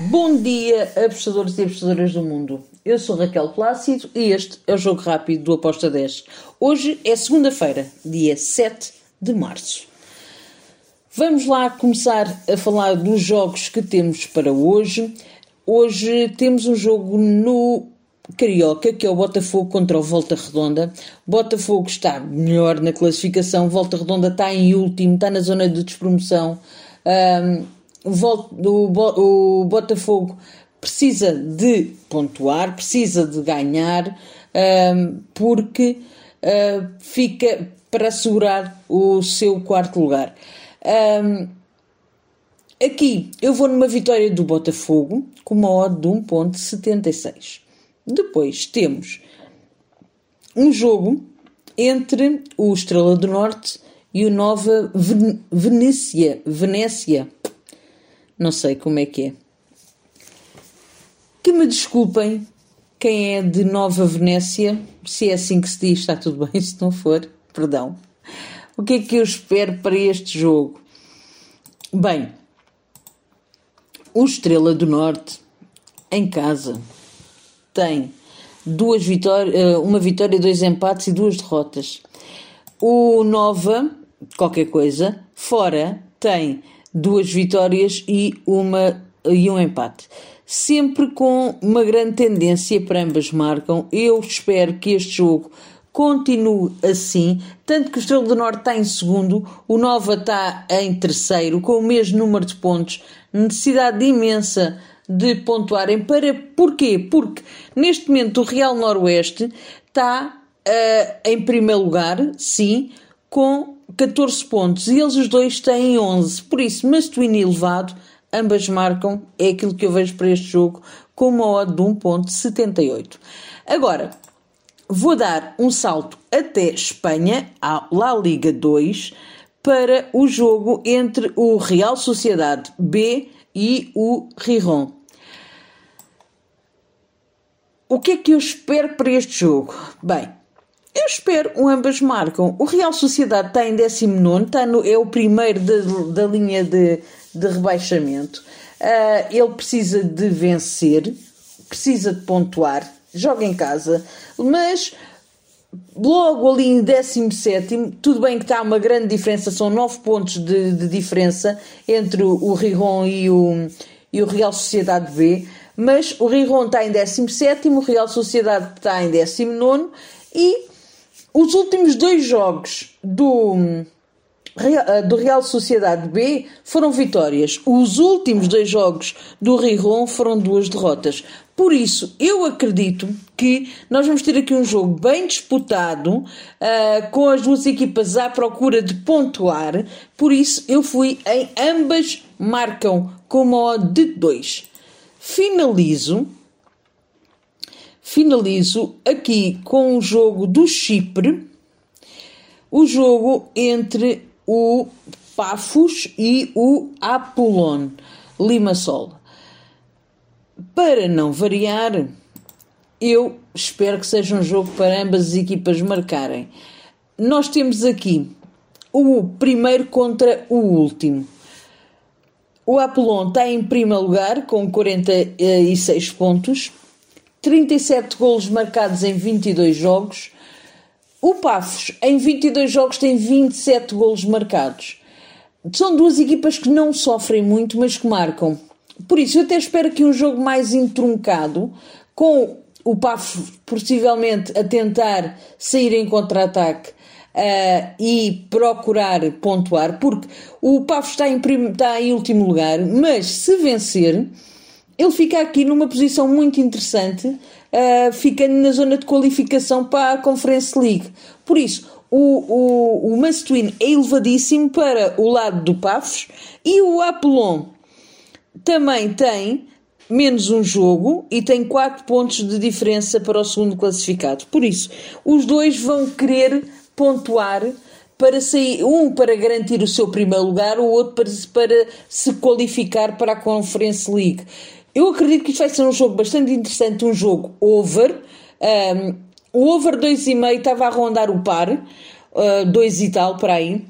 Bom dia, apostadores e apostadoras do mundo. Eu sou Raquel Plácido e este é o Jogo Rápido do Aposta 10. Hoje é segunda-feira, dia 7 de março. Vamos lá começar a falar dos jogos que temos para hoje. Hoje temos um jogo no Carioca, que é o Botafogo contra o Volta Redonda. Botafogo está melhor na classificação, Volta Redonda está em último, está na zona de despromoção. Um, o, Botafogo precisa de pontuar, precisa de ganhar, um, porque uh, fica para assegurar o seu quarto lugar. Um, aqui eu vou numa vitória do Botafogo com uma odd de 1.76. Depois temos um jogo entre o Estrela do Norte e o Nova Venécia. Venécia não sei como é que é. Que me desculpem quem é de Nova Venécia, se é assim que se diz, está tudo bem, se não for, perdão. O que é que eu espero para este jogo? Bem, o Estrela do Norte, em casa, tem duas vitórias, eh, uma vitória, dois empates e duas derrotas. O Nova, qualquer coisa, fora, tem duas vitórias e, uma, e um empate. Sempre com uma grande tendência para ambas marcam. Eu espero que este jogo continue assim, tanto que o Estrela do Norte está em segundo, o Nova está em terceiro, com o mesmo número de pontos, necessidade imensa de pontuarem para porquê? Porque neste momento o Real Noroeste está uh, em primeiro lugar, sim, com 14 pontos e eles os dois têm 11. Por isso, must-win elevado, ambas marcam, é aquilo que eu vejo para este jogo, com uma odd de 1.78. Agora, vou dar um salto até Espanha, à La Liga 2, para o jogo entre o Real Sociedade B e o Riron. O que é que eu espero para este jogo? Bem, eu espero, ambas marcam. O Real Sociedade está em 19, está no, é o primeiro da, da linha de, de rebaixamento. Uh, ele precisa de vencer, precisa de pontuar, joga em casa, mas logo ali em 17, tudo bem que está uma grande diferença, são 9 pontos de, de diferença entre o, Riron e o, e o Real Sociedade B, mas o Riron está em 17, o Real Sociedade está em 19 e os últimos dois jogos do, eh, do Real Sociedade B foram vitórias. Os últimos dois jogos do Riron foram duas derrotas. Por isso, eu acredito que nós vamos ter aqui um jogo bem disputado, uh, com as duas equipas à procura de pontuar. Por isso, eu fui em ambas marcam com uma de 2. Finalizo finalizo aqui com o jogo do Chipre, o jogo entre o Pafos e o Apollon Limassol. Para não variar, eu espero que seja um jogo para ambas as equipas marcarem. Nós temos aqui o primeiro contra o último. O Apollon está em primeiro lugar com 46 pontos 37 golos marcados em 22 jogos. O Pafos, em 22 jogos, tem 27 golos marcados. São duas equipas que não sofrem muito, mas que marcam. Por isso, eu até espero que um jogo mais entroncado, com o Pafos possivelmente a tentar sair em contra-ataque uh, e procurar pontuar, porque o Pafos está em, está em último lugar, mas se vencer ele fica aqui numa posição muito interessante, uh, fica na zona de qualificação para a Conference League. Por isso, o, o, o é elevadíssimo para o lado do Pafos e o Apollon também tem menos um jogo e tem 4 pontos de diferença para o segundo classificado. Por isso, os dois vão querer pontuar para sair, um para garantir o seu primeiro lugar, o outro para, para se qualificar para a Conference League. Eu acredito que isto vai ser um jogo bastante interessante, um jogo over. Um, o over 2,5 estava a rondar o par, uh, 2 e tal, para aí.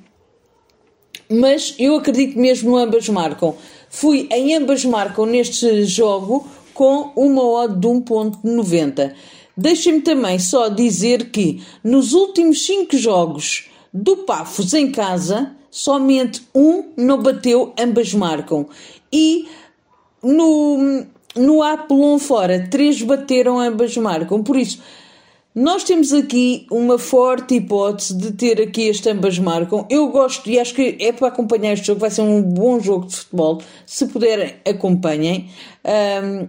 Mas eu acredito mesmo ambas marcam. fui em ambas marcam neste jogo com uma odd de 1.90. Deixem-me também só dizer que nos últimos 5 jogos do Pafos em casa, somente um não bateu, ambas marcam. E no, no fora, três bateram, ambas marcam. Por isso, nós temos aqui uma forte hipótese de ter aqui este ambas marcam. Eu gosto e acho que é para acompanhar este jogo, vai ser um bom jogo de futebol. Se puderem, acompanhem. Um,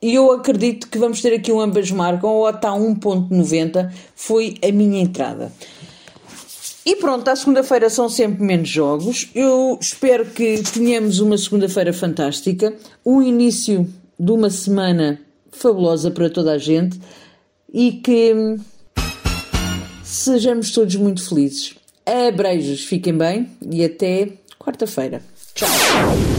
e eu acredito que vamos ter aqui um ambas marcam ou até 1.90 foi a minha entrada. E pronto, à segunda-feira são sempre menos jogos. Eu espero que tenhamos uma segunda-feira fantástica, um início de uma semana fabulosa para toda a gente e que sejamos todos muito felizes. Abreijos, fiquem bem e até quarta-feira. Tchau!